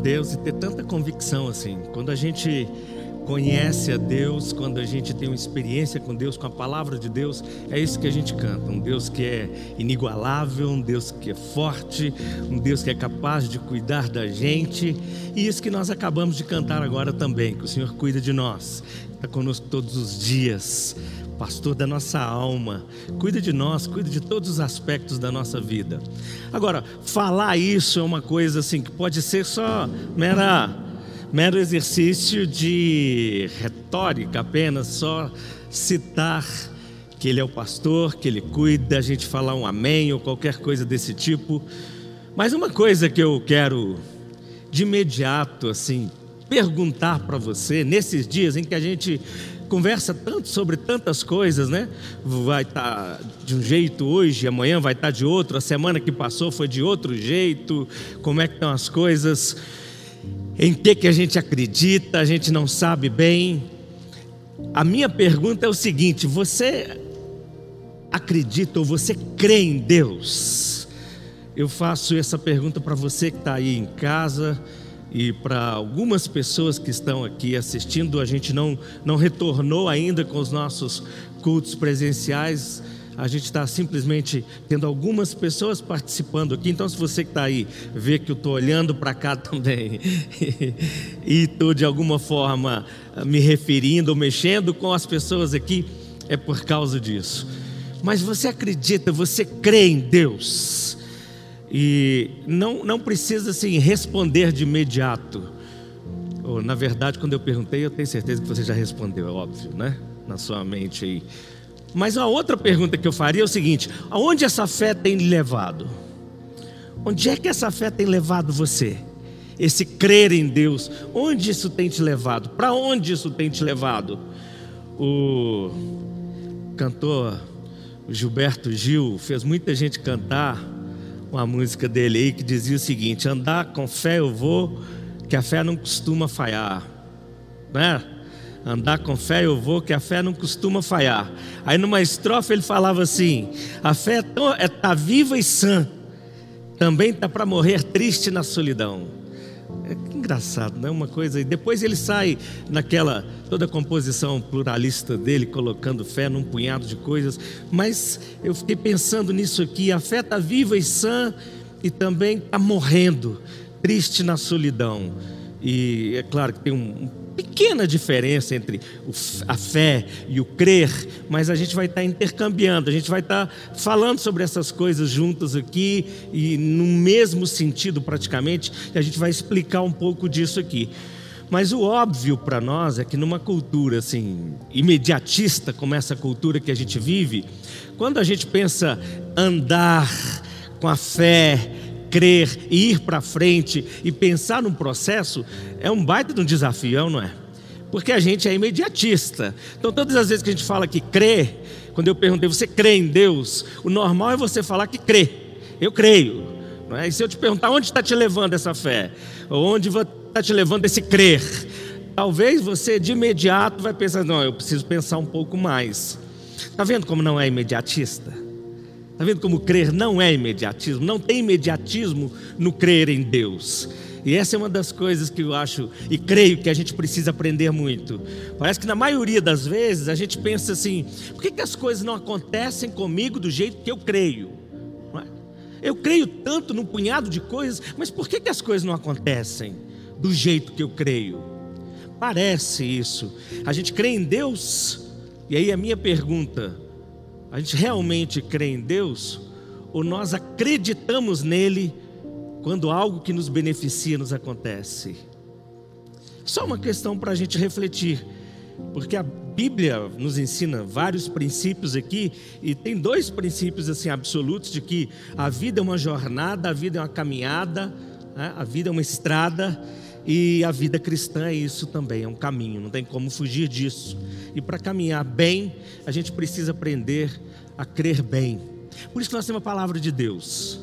Deus e ter tanta convicção assim. Quando a gente conhece a Deus, quando a gente tem uma experiência com Deus, com a palavra de Deus, é isso que a gente canta. Um Deus que é inigualável, um Deus que é forte, um Deus que é capaz de cuidar da gente. E isso que nós acabamos de cantar agora também, que o Senhor cuida de nós, está conosco todos os dias pastor da nossa alma, cuida de nós, cuida de todos os aspectos da nossa vida. Agora, falar isso é uma coisa assim que pode ser só mera, mero exercício de retórica apenas, só citar que ele é o pastor, que ele cuida, a gente falar um amém ou qualquer coisa desse tipo. Mas uma coisa que eu quero de imediato assim perguntar para você nesses dias em que a gente conversa tanto sobre tantas coisas, né? Vai estar tá de um jeito hoje, amanhã vai estar tá de outro, a semana que passou foi de outro jeito. Como é que estão as coisas? Em que que a gente acredita? A gente não sabe bem. A minha pergunta é o seguinte: você acredita ou você crê em Deus? Eu faço essa pergunta para você que está aí em casa e para algumas pessoas que estão aqui assistindo, a gente não, não retornou ainda com os nossos cultos presenciais. A gente está simplesmente tendo algumas pessoas participando aqui. Então, se você que está aí vê que eu estou olhando para cá também e estou de alguma forma me referindo ou mexendo com as pessoas aqui, é por causa disso. Mas você acredita, você crê em Deus? E não, não precisa assim, responder de imediato. Ou, na verdade, quando eu perguntei, eu tenho certeza que você já respondeu, é óbvio, né? Na sua mente aí. Mas uma outra pergunta que eu faria é o seguinte: aonde essa fé tem levado? Onde é que essa fé tem levado você? Esse crer em Deus, onde isso tem te levado? Para onde isso tem te levado? O cantor Gilberto Gil fez muita gente cantar uma música dele aí que dizia o seguinte: andar com fé eu vou, que a fé não costuma falhar, né? Andar com fé eu vou, que a fé não costuma falhar. Aí numa estrofe ele falava assim: a fé está é, tá viva e sã, também está para morrer triste na solidão. Engraçado, não é uma coisa. E depois ele sai naquela toda a composição pluralista dele, colocando fé num punhado de coisas. Mas eu fiquei pensando nisso aqui. A fé está viva e sã e também está morrendo, triste na solidão. E é claro que tem um, pequena diferença entre a fé e o crer, mas a gente vai estar intercambiando, a gente vai estar falando sobre essas coisas juntas aqui e no mesmo sentido praticamente, e a gente vai explicar um pouco disso aqui. Mas o óbvio para nós é que numa cultura assim imediatista como essa cultura que a gente vive, quando a gente pensa andar com a fé, crer e ir para frente e pensar num processo é um baita de um desafio, não é? Porque a gente é imediatista. Então, todas as vezes que a gente fala que crê, quando eu perguntei, você crê em Deus? O normal é você falar que crê. Eu creio. Não é? E se eu te perguntar onde está te levando essa fé? Onde está te levando esse crer? Talvez você de imediato vai pensar, não, eu preciso pensar um pouco mais. Está vendo como não é imediatista? Está vendo como crer não é imediatismo? Não tem imediatismo no crer em Deus. E essa é uma das coisas que eu acho e creio que a gente precisa aprender muito. Parece que na maioria das vezes a gente pensa assim: por que, que as coisas não acontecem comigo do jeito que eu creio? É? Eu creio tanto num punhado de coisas, mas por que, que as coisas não acontecem do jeito que eu creio? Parece isso. A gente crê em Deus, e aí a minha pergunta a gente realmente crê em Deus ou nós acreditamos nele quando algo que nos beneficia nos acontece? Só uma questão para a gente refletir, porque a Bíblia nos ensina vários princípios aqui e tem dois princípios assim absolutos de que a vida é uma jornada, a vida é uma caminhada, né? a vida é uma estrada e a vida cristã é isso também, é um caminho, não tem como fugir disso. E para caminhar bem, a gente precisa aprender a crer bem. Por isso que nós temos a palavra de Deus.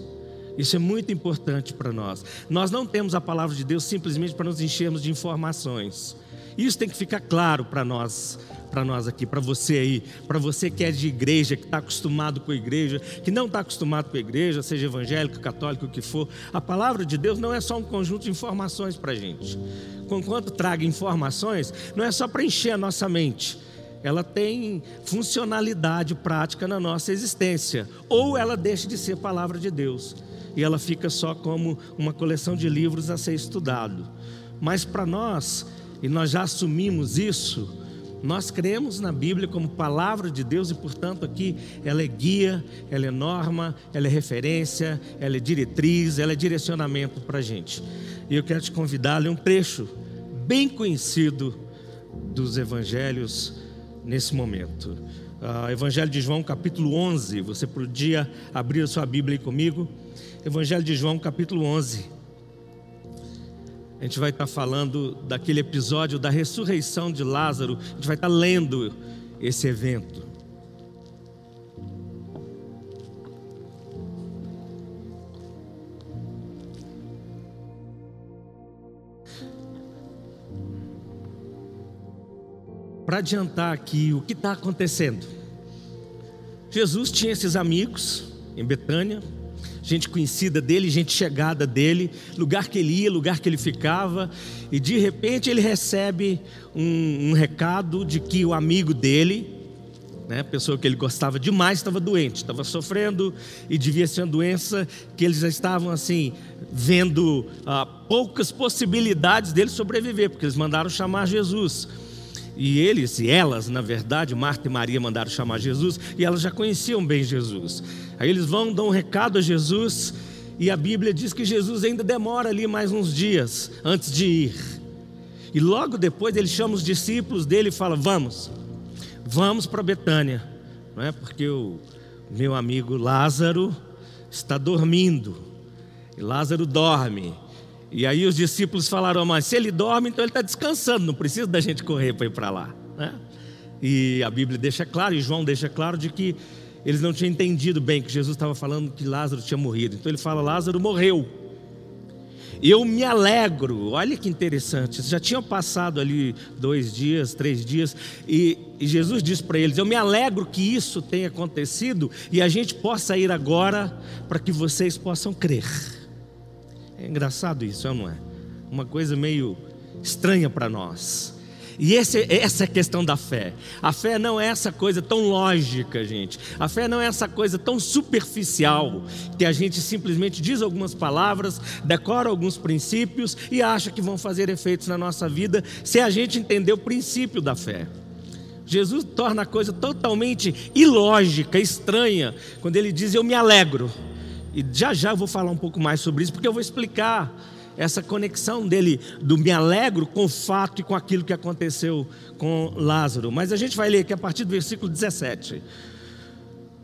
Isso é muito importante para nós. Nós não temos a palavra de Deus simplesmente para nos enchermos de informações. Isso tem que ficar claro para nós, para nós aqui, para você aí, para você que é de igreja, que está acostumado com a igreja, que não está acostumado com a igreja, seja evangélico, católico, o que for. A palavra de Deus não é só um conjunto de informações para a gente. Conquanto traga informações, não é só para encher a nossa mente ela tem funcionalidade prática na nossa existência, ou ela deixa de ser palavra de Deus e ela fica só como uma coleção de livros a ser estudado. Mas para nós, e nós já assumimos isso, nós cremos na Bíblia como palavra de Deus e, portanto, aqui ela é guia, ela é norma, ela é referência, ela é diretriz, ela é direcionamento para a gente. E eu quero te convidar a ler um trecho bem conhecido dos evangelhos nesse momento. Uh, Evangelho de João, capítulo 11. Você podia abrir a sua Bíblia aí comigo. Evangelho de João, capítulo 11. A gente vai estar falando daquele episódio da ressurreição de Lázaro. A gente vai estar lendo esse evento. Para adiantar aqui o que está acontecendo. Jesus tinha esses amigos em Betânia, gente conhecida dele, gente chegada dele, lugar que ele ia, lugar que ele ficava, e de repente ele recebe um, um recado de que o amigo dele, né, pessoa que ele gostava demais, estava doente, estava sofrendo e devia ser uma doença que eles já estavam assim, vendo ah, poucas possibilidades dele sobreviver, porque eles mandaram chamar Jesus. E eles e elas, na verdade, Marta e Maria mandaram chamar Jesus e elas já conheciam bem Jesus. Aí eles vão, dão um recado a Jesus e a Bíblia diz que Jesus ainda demora ali mais uns dias antes de ir. E logo depois ele chama os discípulos dele e fala: Vamos, vamos para Betânia, não é? Porque o meu amigo Lázaro está dormindo. E Lázaro dorme. E aí os discípulos falaram, mas se ele dorme, então ele está descansando, não precisa da gente correr para ir para lá. Né? E a Bíblia deixa claro, e João deixa claro, de que eles não tinham entendido bem que Jesus estava falando que Lázaro tinha morrido. Então ele fala: Lázaro morreu. Eu me alegro, olha que interessante. Já tinham passado ali dois dias, três dias, e, Jesus disse para eles: Eu me alegro que isso tenha acontecido e a gente possa ir agora para que vocês possam crer. É engraçado isso, não é? Uma coisa meio estranha para nós. E esse, essa é a questão da fé. A fé não é essa coisa tão lógica, gente. A fé não é essa coisa tão superficial que a gente simplesmente diz algumas palavras, decora alguns princípios e acha que vão fazer efeitos na nossa vida se a gente entender o princípio da fé. Jesus torna a coisa totalmente ilógica, estranha, quando ele diz: Eu me alegro. E já já eu vou falar um pouco mais sobre isso, porque eu vou explicar essa conexão dele, do me alegro com o fato e com aquilo que aconteceu com Lázaro. Mas a gente vai ler aqui a partir do versículo 17.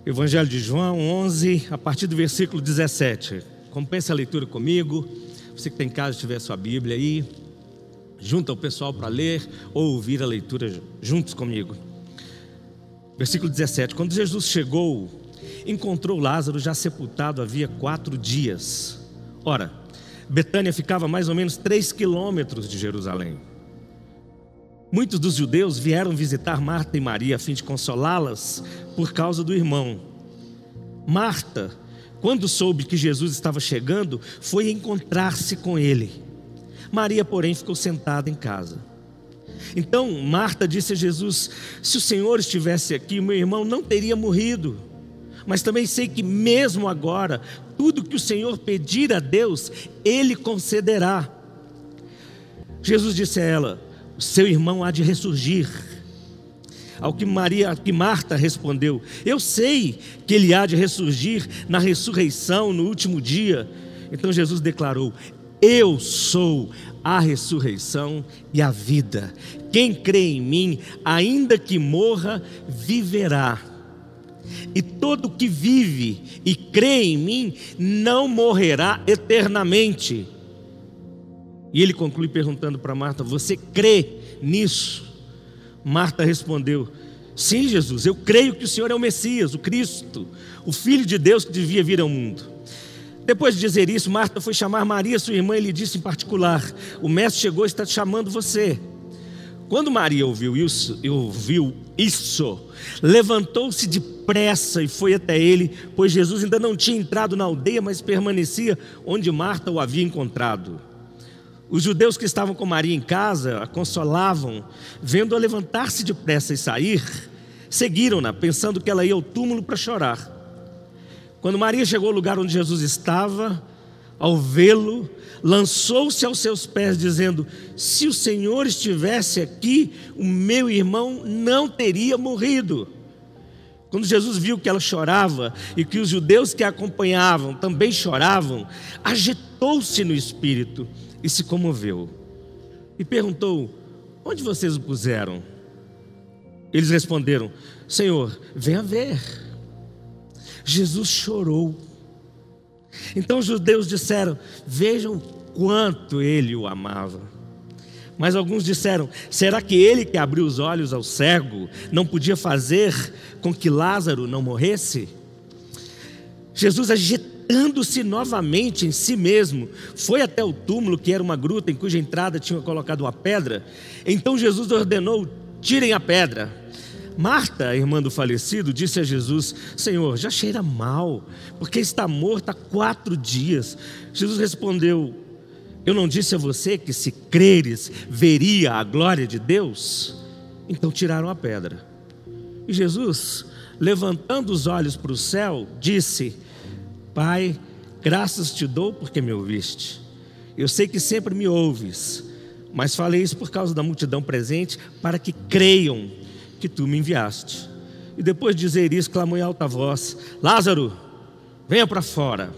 Evangelho de João 11, a partir do versículo 17. Compensa a leitura comigo. Você que tem em casa, tiver sua Bíblia aí, junta o pessoal para ler ou ouvir a leitura juntos comigo. Versículo 17: Quando Jesus chegou encontrou Lázaro já sepultado havia quatro dias. Ora, Betânia ficava mais ou menos três quilômetros de Jerusalém. Muitos dos judeus vieram visitar Marta e Maria a fim de consolá-las por causa do irmão. Marta, quando soube que Jesus estava chegando, foi encontrar-se com ele. Maria, porém, ficou sentada em casa. Então Marta disse a Jesus: Se o Senhor estivesse aqui, meu irmão não teria morrido mas também sei que mesmo agora, tudo que o Senhor pedir a Deus, Ele concederá. Jesus disse a ela: seu irmão há de ressurgir. Ao que Maria, que Marta respondeu: Eu sei que ele há de ressurgir na ressurreição no último dia. Então Jesus declarou: Eu sou a ressurreição e a vida. Quem crê em mim, ainda que morra, viverá e todo que vive e crê em mim não morrerá eternamente. E ele conclui perguntando para Marta: Você crê nisso? Marta respondeu: Sim, Jesus, eu creio que o Senhor é o Messias, o Cristo, o Filho de Deus que devia vir ao mundo. Depois de dizer isso, Marta foi chamar Maria, sua irmã, e lhe disse em particular: O mestre chegou e está te chamando você. Quando Maria ouviu isso, ouviu isso levantou-se depressa e foi até ele, pois Jesus ainda não tinha entrado na aldeia, mas permanecia onde Marta o havia encontrado. Os judeus que estavam com Maria em casa a consolavam, vendo-a levantar-se depressa e sair, seguiram-na, pensando que ela ia ao túmulo para chorar. Quando Maria chegou ao lugar onde Jesus estava, ao vê-lo, lançou-se aos seus pés, dizendo: Se o Senhor estivesse aqui, o meu irmão não teria morrido. Quando Jesus viu que ela chorava e que os judeus que a acompanhavam também choravam, agitou-se no espírito e se comoveu. E perguntou: Onde vocês o puseram? Eles responderam: Senhor, venha ver. Jesus chorou. Então os judeus disseram: Vejam quanto ele o amava. Mas alguns disseram: Será que ele que abriu os olhos ao cego não podia fazer com que Lázaro não morresse? Jesus, agitando-se novamente em si mesmo, foi até o túmulo, que era uma gruta em cuja entrada tinha colocado uma pedra. Então Jesus ordenou: Tirem a pedra. Marta, irmã do falecido, disse a Jesus: Senhor, já cheira mal, porque está morto há quatro dias. Jesus respondeu: Eu não disse a você que se creres, veria a glória de Deus? Então tiraram a pedra. E Jesus, levantando os olhos para o céu, disse: Pai, graças te dou porque me ouviste. Eu sei que sempre me ouves, mas falei isso por causa da multidão presente, para que creiam que tu me enviaste. E depois de dizer isso, clamou em alta voz: Lázaro, venha para fora.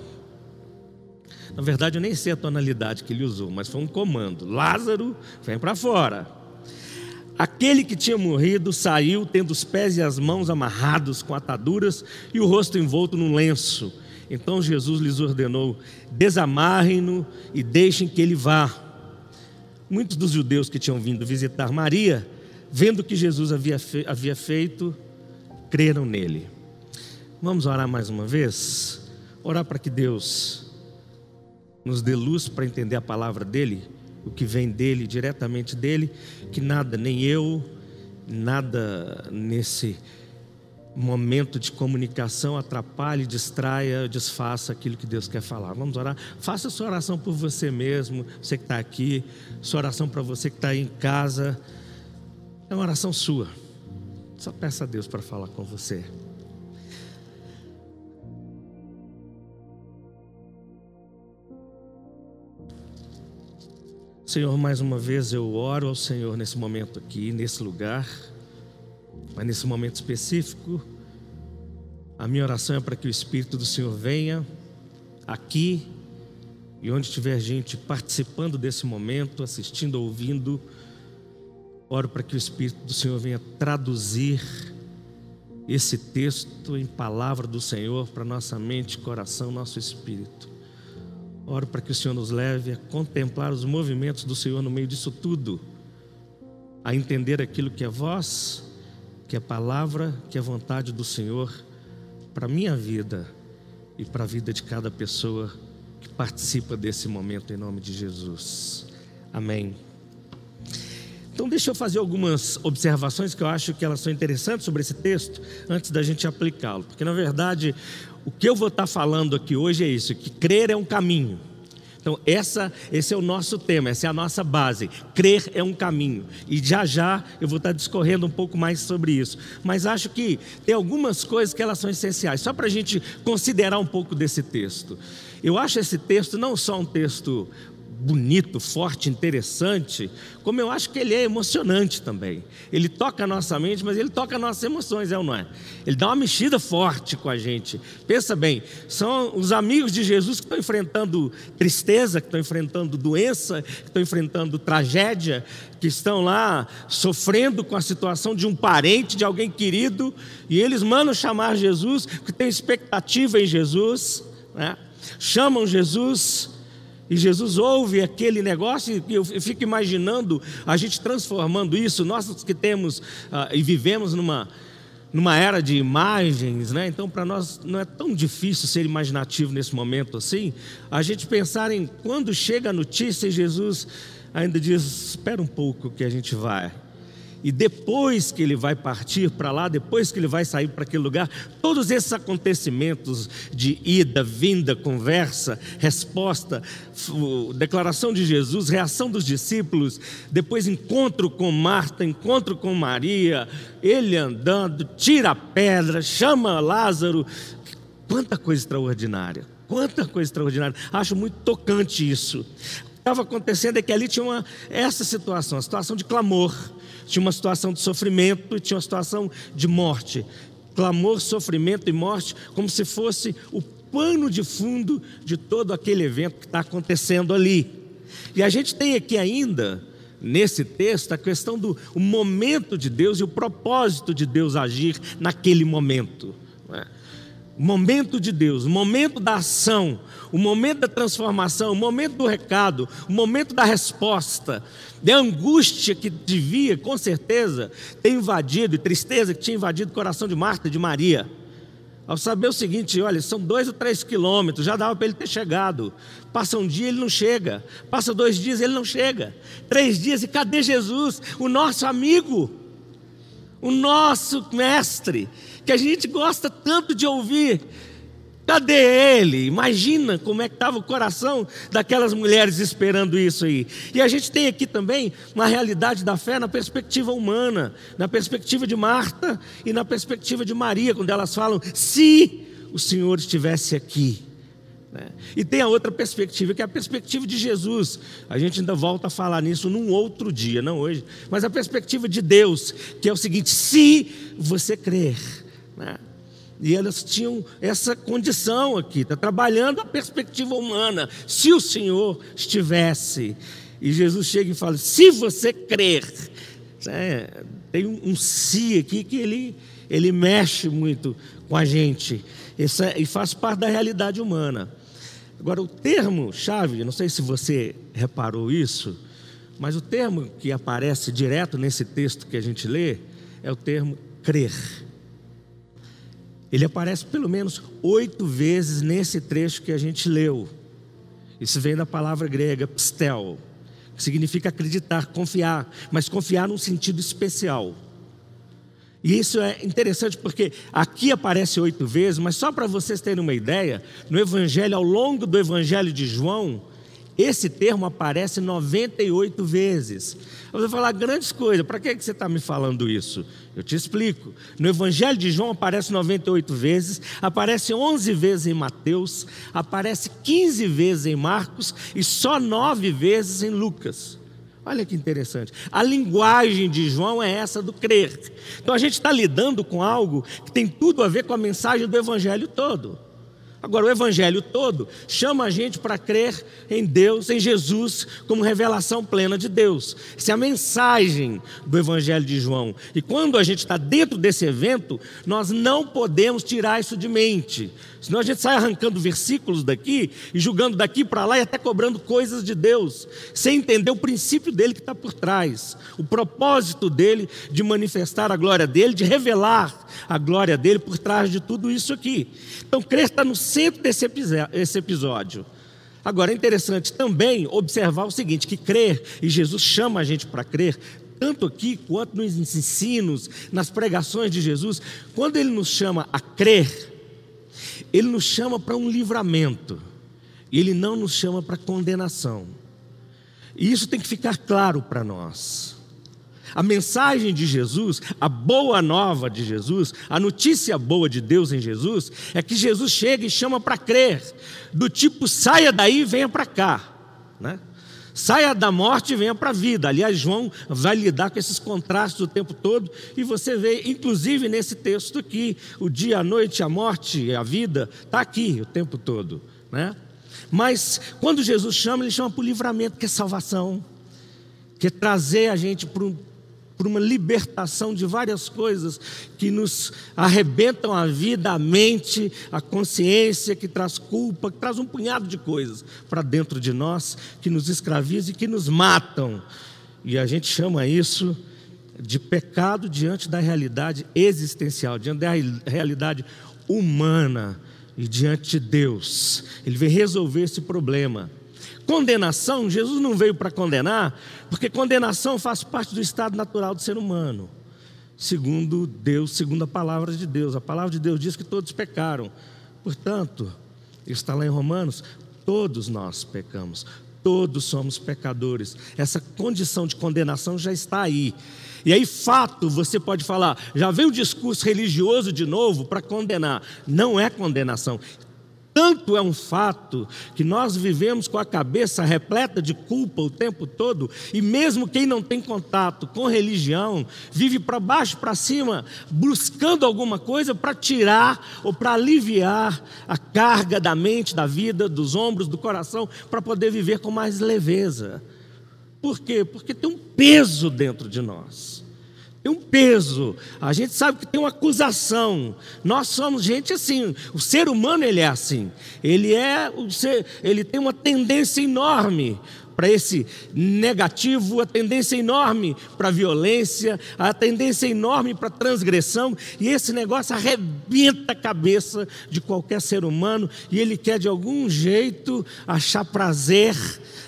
Na verdade, eu nem sei a tonalidade que ele usou, mas foi um comando: Lázaro, vem para fora. Aquele que tinha morrido saiu, tendo os pés e as mãos amarrados com ataduras e o rosto envolto num lenço. Então Jesus lhes ordenou: desamarrem-no e deixem que ele vá. Muitos dos judeus que tinham vindo visitar Maria vendo o que Jesus havia, fe havia feito, creram nele. Vamos orar mais uma vez? Orar para que Deus nos dê luz para entender a palavra dele, o que vem dele, diretamente dele, que nada, nem eu, nada nesse momento de comunicação atrapalhe, distraia, desfaça aquilo que Deus quer falar. Vamos orar? Faça sua oração por você mesmo, você que está aqui, sua oração para você que está em casa. É uma oração sua. Só peça a Deus para falar com você. Senhor, mais uma vez eu oro ao Senhor nesse momento aqui, nesse lugar, mas nesse momento específico, a minha oração é para que o Espírito do Senhor venha aqui e onde tiver gente participando desse momento, assistindo, ouvindo, Oro para que o Espírito do Senhor venha traduzir esse texto em palavra do Senhor para nossa mente, coração, nosso espírito. Oro para que o Senhor nos leve a contemplar os movimentos do Senhor no meio disso tudo, a entender aquilo que é voz, que é palavra, que é vontade do Senhor para a minha vida e para a vida de cada pessoa que participa desse momento em nome de Jesus. Amém. Então, deixa eu fazer algumas observações que eu acho que elas são interessantes sobre esse texto, antes da gente aplicá-lo. Porque, na verdade, o que eu vou estar falando aqui hoje é isso: que crer é um caminho. Então, essa, esse é o nosso tema, essa é a nossa base. Crer é um caminho. E já já eu vou estar discorrendo um pouco mais sobre isso. Mas acho que tem algumas coisas que elas são essenciais, só para a gente considerar um pouco desse texto. Eu acho esse texto não só um texto bonito, forte, interessante, como eu acho que ele é emocionante também. Ele toca a nossa mente, mas ele toca nossas emoções, é ou não é? Ele dá uma mexida forte com a gente. Pensa bem, são os amigos de Jesus que estão enfrentando tristeza, que estão enfrentando doença, que estão enfrentando tragédia, que estão lá sofrendo com a situação de um parente, de alguém querido, e eles mandam chamar Jesus, porque tem expectativa em Jesus, né? chamam Jesus e Jesus ouve aquele negócio e eu fico imaginando a gente transformando isso, nós que temos uh, e vivemos numa, numa era de imagens, né? então para nós não é tão difícil ser imaginativo nesse momento assim, a gente pensar em quando chega a notícia e Jesus ainda diz: espera um pouco que a gente vai. E depois que ele vai partir para lá, depois que ele vai sair para aquele lugar, todos esses acontecimentos de ida, vinda, conversa, resposta, declaração de Jesus, reação dos discípulos, depois encontro com Marta, encontro com Maria, ele andando, tira a pedra, chama Lázaro. Quanta coisa extraordinária, quanta coisa extraordinária. Acho muito tocante isso. Estava acontecendo é que ali tinha uma, essa situação, a situação de clamor tinha uma situação de sofrimento e tinha uma situação de morte. Clamor, sofrimento e morte, como se fosse o pano de fundo de todo aquele evento que está acontecendo ali. E a gente tem aqui ainda, nesse texto, a questão do momento de Deus e o propósito de Deus agir naquele momento. É? O momento de Deus, o momento da ação, o momento da transformação, o momento do recado, o momento da resposta, da angústia que devia, com certeza, ter invadido, e tristeza que tinha invadido o coração de Marta e de Maria. Ao saber o seguinte, olha, são dois ou três quilômetros, já dava para ele ter chegado. Passa um dia, ele não chega. Passa dois dias, ele não chega. Três dias, e cadê Jesus? O nosso amigo, o nosso mestre, que a gente gosta tanto de ouvir. Cadê ele? Imagina como é que estava o coração daquelas mulheres esperando isso aí. E a gente tem aqui também uma realidade da fé na perspectiva humana, na perspectiva de Marta e na perspectiva de Maria, quando elas falam: se o Senhor estivesse aqui. Né? E tem a outra perspectiva, que é a perspectiva de Jesus. A gente ainda volta a falar nisso num outro dia, não hoje. Mas a perspectiva de Deus, que é o seguinte: se você crer. Né? E elas tinham essa condição aqui, está trabalhando a perspectiva humana. Se o Senhor estivesse, e Jesus chega e fala: se você crer, é, tem um, um si aqui que ele, ele mexe muito com a gente, Essa, e faz parte da realidade humana. Agora, o termo chave, não sei se você reparou isso, mas o termo que aparece direto nesse texto que a gente lê é o termo crer. Ele aparece pelo menos oito vezes nesse trecho que a gente leu. Isso vem da palavra grega pistel, que significa acreditar, confiar, mas confiar num sentido especial. E isso é interessante porque aqui aparece oito vezes, mas só para vocês terem uma ideia, no Evangelho, ao longo do Evangelho de João, esse termo aparece 98 vezes. Você falar grandes coisas, para que você está me falando isso? Eu te explico. No Evangelho de João aparece 98 vezes, aparece 11 vezes em Mateus, aparece 15 vezes em Marcos e só 9 vezes em Lucas. Olha que interessante. A linguagem de João é essa do crer. Então a gente está lidando com algo que tem tudo a ver com a mensagem do Evangelho todo. Agora, o Evangelho todo chama a gente para crer em Deus, em Jesus, como revelação plena de Deus. Essa é a mensagem do Evangelho de João. E quando a gente está dentro desse evento, nós não podemos tirar isso de mente. Senão a gente sai arrancando versículos daqui e julgando daqui para lá e até cobrando coisas de Deus, sem entender o princípio dele que está por trás, o propósito dele de manifestar a glória dele, de revelar a glória dele por trás de tudo isso aqui. Então, crer está no centro desse episódio. Agora, é interessante também observar o seguinte: que crer, e Jesus chama a gente para crer, tanto aqui quanto nos ensinos, nas pregações de Jesus, quando ele nos chama a crer, ele nos chama para um livramento, e Ele não nos chama para condenação. E isso tem que ficar claro para nós. A mensagem de Jesus, a boa nova de Jesus, a notícia boa de Deus em Jesus, é que Jesus chega e chama para crer, do tipo saia daí e venha para cá. Né? Saia da morte e venha para a vida. Aliás, João vai lidar com esses contrastes o tempo todo, e você vê, inclusive nesse texto aqui, o dia, a noite, a morte, a vida, está aqui o tempo todo. Né? Mas quando Jesus chama, ele chama para o livramento, que é salvação, que é trazer a gente para um por uma libertação de várias coisas que nos arrebentam a vida, a mente, a consciência, que traz culpa, que traz um punhado de coisas para dentro de nós, que nos escravizam e que nos matam. E a gente chama isso de pecado diante da realidade existencial, diante da realidade humana e diante de Deus. Ele vem resolver esse problema. Condenação, Jesus não veio para condenar, porque condenação faz parte do estado natural do ser humano. Segundo Deus, segundo a palavra de Deus. A palavra de Deus diz que todos pecaram. Portanto, está lá em Romanos, todos nós pecamos. Todos somos pecadores. Essa condição de condenação já está aí. E aí, fato, você pode falar, já vem o discurso religioso de novo para condenar. Não é condenação. Tanto é um fato que nós vivemos com a cabeça repleta de culpa o tempo todo, e mesmo quem não tem contato com religião, vive para baixo, para cima, buscando alguma coisa para tirar ou para aliviar a carga da mente, da vida, dos ombros, do coração, para poder viver com mais leveza. Por quê? Porque tem um peso dentro de nós tem um peso. A gente sabe que tem uma acusação. Nós somos gente assim. O ser humano ele é assim. Ele é o ser, ele tem uma tendência enorme para esse negativo, a tendência enorme para violência, a tendência enorme para transgressão, e esse negócio arrebenta a cabeça de qualquer ser humano, e ele quer de algum jeito achar prazer,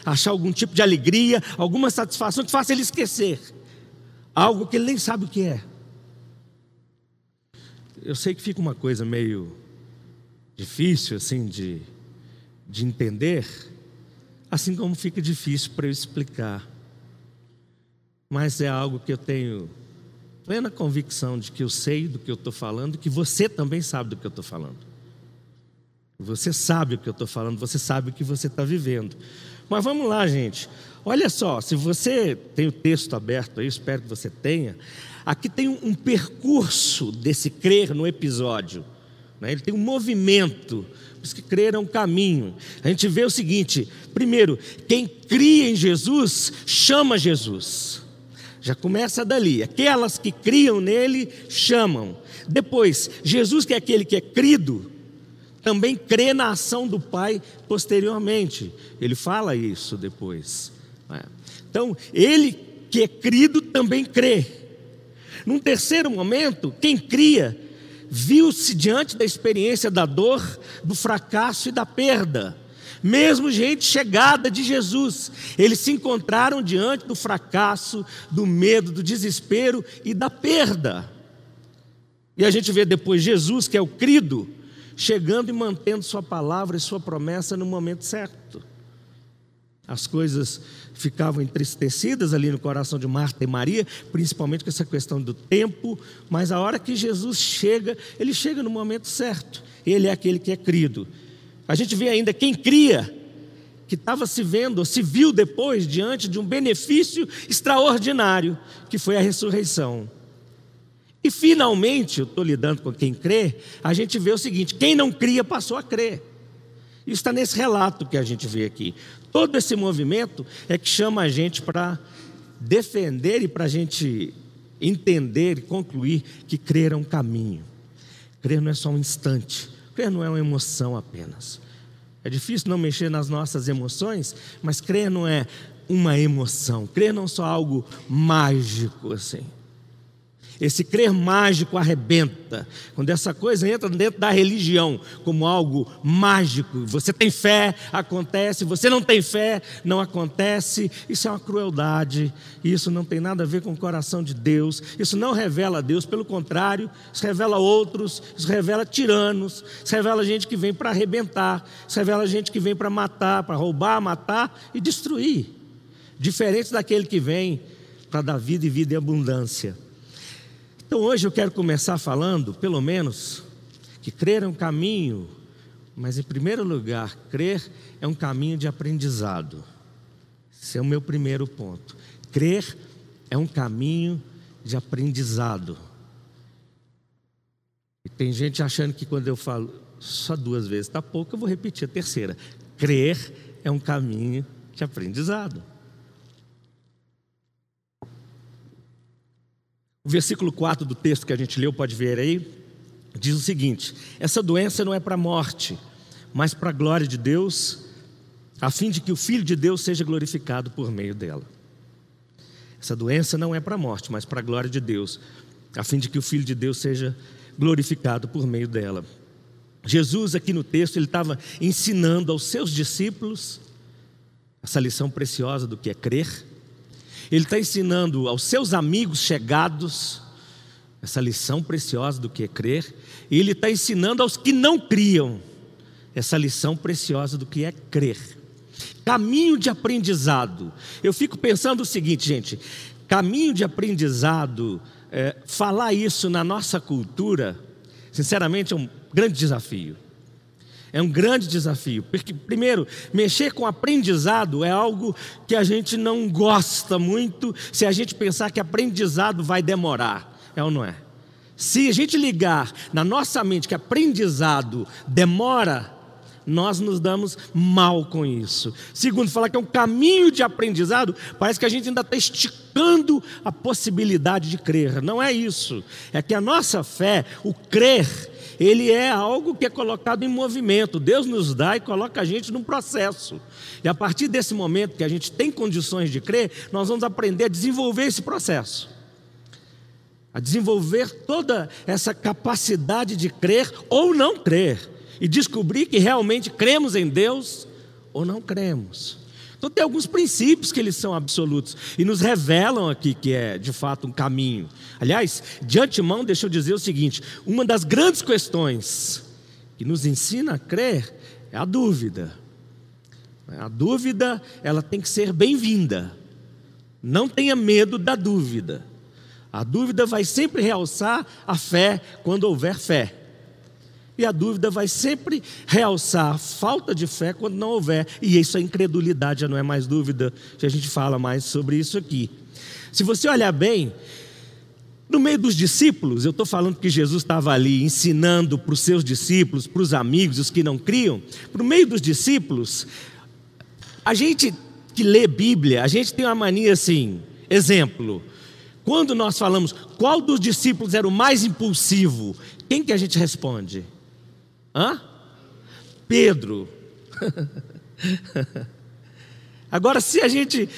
achar algum tipo de alegria, alguma satisfação que faça ele esquecer algo que ele nem sabe o que é. Eu sei que fica uma coisa meio difícil assim de, de entender, assim como fica difícil para eu explicar. Mas é algo que eu tenho plena convicção de que eu sei do que eu estou falando, que você também sabe do que eu estou falando. Você sabe o que eu estou falando, você sabe o que você está vivendo. Mas vamos lá, gente. Olha só, se você tem o texto aberto aí, espero que você tenha. Aqui tem um, percurso desse crer no episódio. Né? Ele tem um movimento. Por isso que crer é um caminho. A gente vê o seguinte: primeiro, quem cria em Jesus chama Jesus. Já começa dali. Aquelas que criam nele chamam. Depois, Jesus, que é aquele que é crido, também crê na ação do Pai posteriormente. Ele fala isso depois. Então, ele que é crido também crê. Num terceiro momento, quem cria viu-se diante da experiência da dor, do fracasso e da perda. Mesmo gente chegada de Jesus, eles se encontraram diante do fracasso, do medo, do desespero e da perda. E a gente vê depois Jesus, que é o crido, chegando e mantendo sua palavra e sua promessa no momento certo. As coisas ficavam entristecidas ali no coração de Marta e Maria, principalmente com essa questão do tempo, mas a hora que Jesus chega, ele chega no momento certo. Ele é aquele que é crido. A gente vê ainda quem cria, que estava se vendo, se viu depois diante de um benefício extraordinário, que foi a ressurreição. E finalmente, eu estou lidando com quem crê, a gente vê o seguinte: quem não cria passou a crer. Isso está nesse relato que a gente vê aqui. Todo esse movimento é que chama a gente para defender e para a gente entender e concluir que crer é um caminho. Crer não é só um instante, crer não é uma emoção apenas. É difícil não mexer nas nossas emoções, mas crer não é uma emoção, crer não é só algo mágico assim. Esse crer mágico arrebenta. Quando essa coisa entra dentro da religião como algo mágico, você tem fé, acontece, você não tem fé, não acontece. Isso é uma crueldade. Isso não tem nada a ver com o coração de Deus. Isso não revela Deus, pelo contrário, isso revela outros, isso revela tiranos, isso revela gente que vem para arrebentar, isso revela gente que vem para matar, para roubar, matar e destruir. Diferente daquele que vem para dar vida e vida em abundância. Então hoje eu quero começar falando, pelo menos, que crer é um caminho, mas em primeiro lugar, crer é um caminho de aprendizado. Esse é o meu primeiro ponto. Crer é um caminho de aprendizado. E tem gente achando que quando eu falo só duas vezes está pouco, eu vou repetir a terceira. Crer é um caminho de aprendizado. O versículo 4 do texto que a gente leu, pode ver aí, diz o seguinte: Essa doença não é para a morte, mas para a glória de Deus, a fim de que o Filho de Deus seja glorificado por meio dela. Essa doença não é para a morte, mas para a glória de Deus, a fim de que o Filho de Deus seja glorificado por meio dela. Jesus, aqui no texto, ele estava ensinando aos seus discípulos essa lição preciosa do que é crer. Ele está ensinando aos seus amigos chegados essa lição preciosa do que é crer. E ele está ensinando aos que não criam essa lição preciosa do que é crer. Caminho de aprendizado. Eu fico pensando o seguinte, gente: caminho de aprendizado, é, falar isso na nossa cultura, sinceramente, é um grande desafio. É um grande desafio, porque, primeiro, mexer com aprendizado é algo que a gente não gosta muito se a gente pensar que aprendizado vai demorar, é ou não é? Se a gente ligar na nossa mente que aprendizado demora, nós nos damos mal com isso. Segundo, falar que é um caminho de aprendizado, parece que a gente ainda está esticando a possibilidade de crer. Não é isso. É que a nossa fé, o crer, ele é algo que é colocado em movimento. Deus nos dá e coloca a gente num processo. E a partir desse momento que a gente tem condições de crer, nós vamos aprender a desenvolver esse processo. A desenvolver toda essa capacidade de crer ou não crer. E descobrir que realmente cremos em Deus ou não cremos. Então tem alguns princípios que eles são absolutos e nos revelam aqui que é de fato um caminho. Aliás, de antemão, deixa eu dizer o seguinte: uma das grandes questões que nos ensina a crer é a dúvida. A dúvida, ela tem que ser bem-vinda. Não tenha medo da dúvida. A dúvida vai sempre realçar a fé quando houver fé. E a dúvida vai sempre realçar a falta de fé quando não houver. E isso é incredulidade, já não é mais dúvida, que a gente fala mais sobre isso aqui. Se você olhar bem, no meio dos discípulos, eu estou falando que Jesus estava ali ensinando para os seus discípulos, para os amigos, os que não criam. No meio dos discípulos, a gente que lê Bíblia, a gente tem uma mania assim. Exemplo, quando nós falamos qual dos discípulos era o mais impulsivo, quem que a gente responde? Hã? Pedro. Agora, se a gente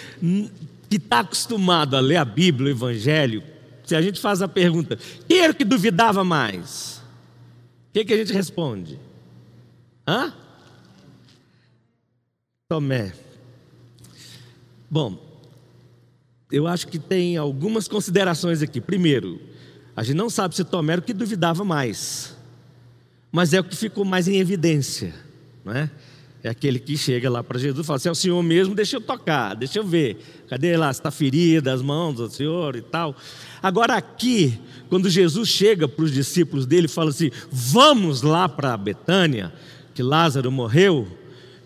que está acostumado a ler a Bíblia, o Evangelho, se a gente faz a pergunta, quem era que duvidava mais? O que, que a gente responde? Hã? Tomé. Bom, eu acho que tem algumas considerações aqui. Primeiro, a gente não sabe se Tomé era o que duvidava mais mas é o que ficou mais em evidência, não é? É aquele que chega lá para Jesus e fala assim: é o Senhor mesmo, deixa eu tocar, deixa eu ver. Cadê lá? Está ferida as mãos do Senhor e tal. Agora, aqui, quando Jesus chega para os discípulos dele e fala assim: vamos lá para Betânia, que Lázaro morreu.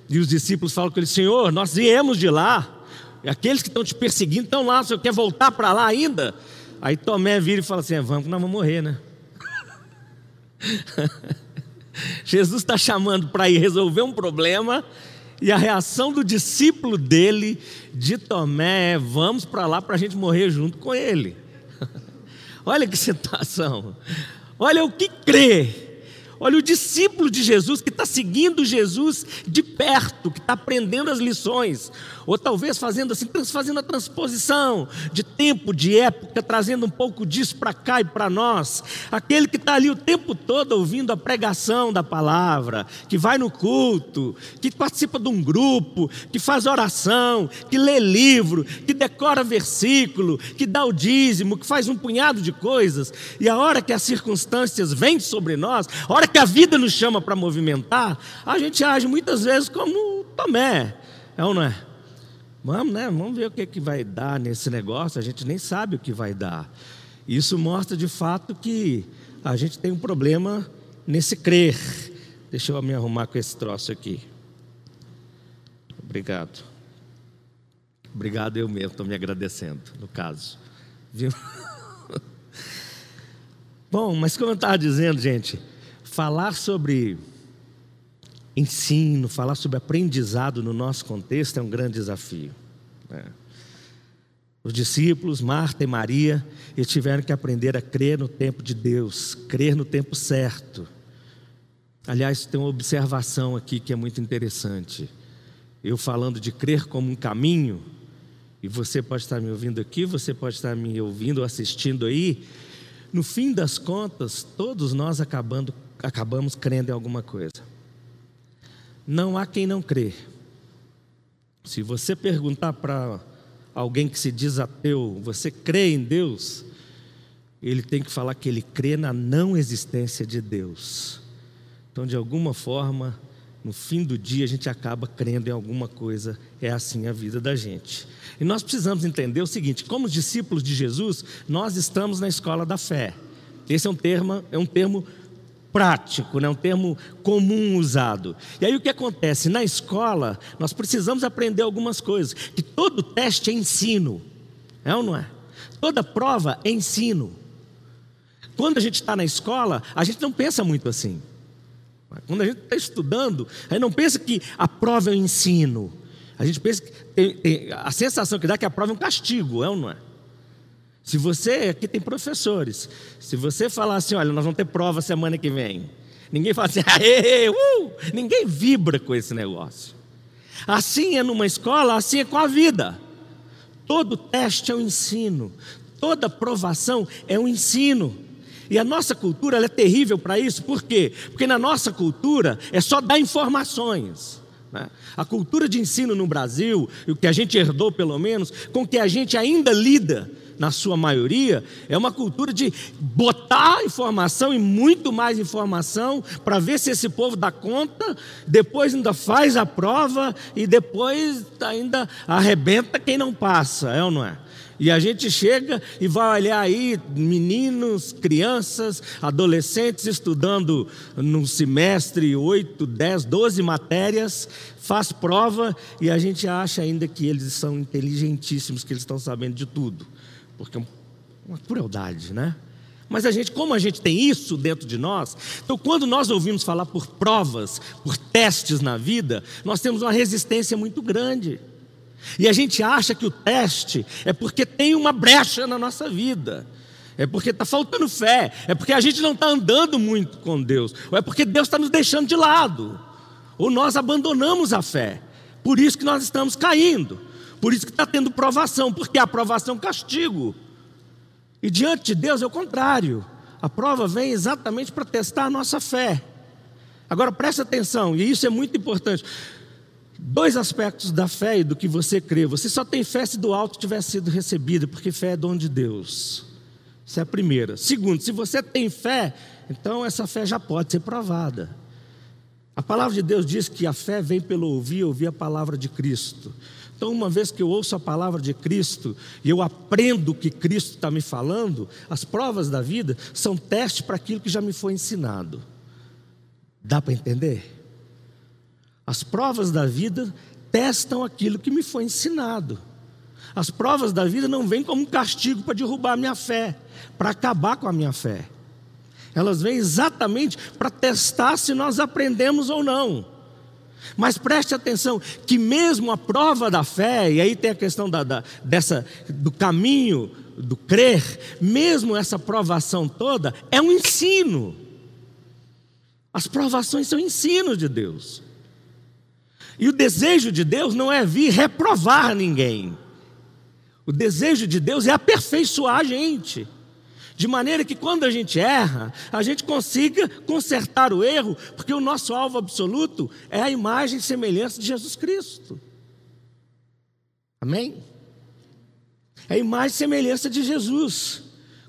E os discípulos falam com ele: Senhor, nós viemos de lá. Aqueles que estão te perseguindo estão lá, o Senhor quer voltar para lá ainda? Aí Tomé vira e fala assim: é, vamos, nós vamos morrer, né? Jesus está chamando para ir resolver um problema, e a reação do discípulo dele, de Tomé, é: vamos para lá para a gente morrer junto com ele. Olha que situação. Olha o que crê. Olha o discípulo de Jesus que está seguindo Jesus de perto, que está aprendendo as lições ou talvez fazendo assim, fazendo a transposição de tempo, de época, trazendo um pouco disso para cá e para nós. Aquele que está ali o tempo todo ouvindo a pregação da palavra, que vai no culto, que participa de um grupo, que faz oração, que lê livro, que decora versículo, que dá o dízimo, que faz um punhado de coisas, e a hora que as circunstâncias vêm sobre nós, a hora que a vida nos chama para movimentar, a gente age muitas vezes como Tomé, é ou não é? Vamos, né? Vamos ver o que, que vai dar nesse negócio. A gente nem sabe o que vai dar. Isso mostra de fato que a gente tem um problema nesse crer. Deixa eu me arrumar com esse troço aqui. Obrigado. Obrigado eu mesmo, estou me agradecendo, no caso. Viu? Bom, mas como eu estava dizendo, gente, falar sobre ensino, falar sobre aprendizado no nosso contexto é um grande desafio. Né? Os discípulos, Marta e Maria, eles tiveram que aprender a crer no tempo de Deus, crer no tempo certo. Aliás, tem uma observação aqui que é muito interessante. Eu falando de crer como um caminho, e você pode estar me ouvindo aqui, você pode estar me ouvindo, assistindo aí. No fim das contas, todos nós acabando, acabamos crendo em alguma coisa. Não há quem não crê. Se você perguntar para alguém que se diz ateu, você crê em Deus? Ele tem que falar que ele crê na não existência de Deus. Então, de alguma forma, no fim do dia, a gente acaba crendo em alguma coisa. É assim a vida da gente. E nós precisamos entender o seguinte: como discípulos de Jesus, nós estamos na escola da fé. Esse é um termo, é um termo prático, né? um termo comum usado. E aí o que acontece? Na escola, nós precisamos aprender algumas coisas. Que todo teste é ensino, é ou não é? Toda prova é ensino. Quando a gente está na escola, a gente não pensa muito assim. Quando a gente está estudando, a gente não pensa que a prova é o ensino. A gente pensa que tem, tem, a sensação que dá é que a prova é um castigo, é ou não é? Se você, aqui tem professores, se você falar assim, olha, nós vamos ter prova semana que vem, ninguém fala assim, aê, uh! ninguém vibra com esse negócio. Assim é numa escola, assim é com a vida. Todo teste é um ensino, toda provação é um ensino. E a nossa cultura é terrível para isso, por quê? Porque na nossa cultura é só dar informações. Né? A cultura de ensino no Brasil, o que a gente herdou pelo menos, com que a gente ainda lida, na sua maioria, é uma cultura de botar informação e muito mais informação para ver se esse povo dá conta, depois ainda faz a prova e depois ainda arrebenta quem não passa, é ou não é? E a gente chega e vai olhar aí meninos, crianças, adolescentes estudando no semestre 8, 10, 12 matérias, faz prova e a gente acha ainda que eles são inteligentíssimos, que eles estão sabendo de tudo porque é uma crueldade, né? Mas a gente, como a gente tem isso dentro de nós, então quando nós ouvimos falar por provas, por testes na vida, nós temos uma resistência muito grande. E a gente acha que o teste é porque tem uma brecha na nossa vida. É porque está faltando fé, é porque a gente não está andando muito com Deus, ou é porque Deus está nos deixando de lado, ou nós abandonamos a fé, por isso que nós estamos caindo. Por isso que está tendo provação, porque a provação é castigo. E diante de Deus é o contrário. A prova vem exatamente para testar a nossa fé. Agora preste atenção, e isso é muito importante. Dois aspectos da fé e do que você crê. Você só tem fé se do alto tiver sido recebido, porque fé é dom de Deus. Isso é a primeira. Segundo, se você tem fé, então essa fé já pode ser provada. A palavra de Deus diz que a fé vem pelo ouvir, ouvir a palavra de Cristo. Então, uma vez que eu ouço a palavra de Cristo e eu aprendo o que Cristo está me falando, as provas da vida são testes para aquilo que já me foi ensinado. Dá para entender? As provas da vida testam aquilo que me foi ensinado. As provas da vida não vêm como um castigo para derrubar a minha fé, para acabar com a minha fé. Elas vêm exatamente para testar se nós aprendemos ou não. Mas preste atenção que mesmo a prova da fé, e aí tem a questão da, da, dessa, do caminho do crer, mesmo essa provação toda, é um ensino. As provações são ensino de Deus. E o desejo de Deus não é vir reprovar ninguém. O desejo de Deus é aperfeiçoar a gente. De maneira que quando a gente erra, a gente consiga consertar o erro, porque o nosso alvo absoluto é a imagem e semelhança de Jesus Cristo. Amém? É a imagem e semelhança de Jesus.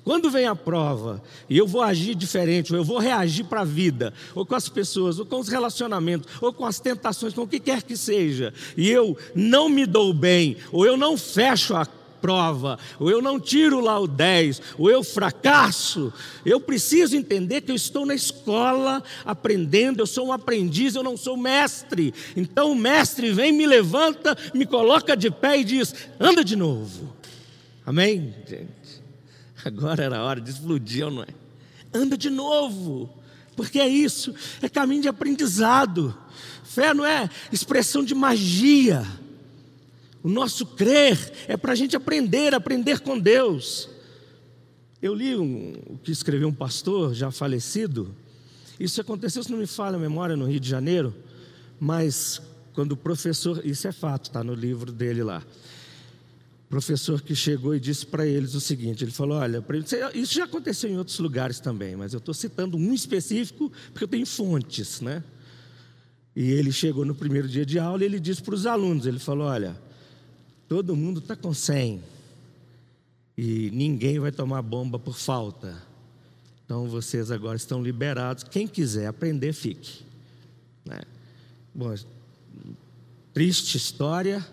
Quando vem a prova e eu vou agir diferente, ou eu vou reagir para a vida, ou com as pessoas, ou com os relacionamentos, ou com as tentações, com o que quer que seja, e eu não me dou bem, ou eu não fecho a prova, ou eu não tiro lá o 10, ou eu fracasso, eu preciso entender que eu estou na escola aprendendo, eu sou um aprendiz, eu não sou mestre. Então o mestre vem, me levanta, me coloca de pé e diz: anda de novo. Amém, gente? Agora era a hora de explodir, não é? Anda de novo, porque é isso, é caminho de aprendizado. Fé não é expressão de magia. O nosso crer é para a gente aprender, aprender com Deus. Eu li um, o que escreveu um pastor já falecido. Isso aconteceu, se não me falha a memória, no Rio de Janeiro. Mas quando o professor, isso é fato, está no livro dele lá. O professor que chegou e disse para eles o seguinte: ele falou, olha, isso já aconteceu em outros lugares também, mas eu estou citando um específico porque eu tenho fontes, né? E ele chegou no primeiro dia de aula e ele disse para os alunos: ele falou, olha, todo mundo está com 100 e ninguém vai tomar bomba por falta. Então vocês agora estão liberados. Quem quiser aprender, fique. Né? Bom, triste história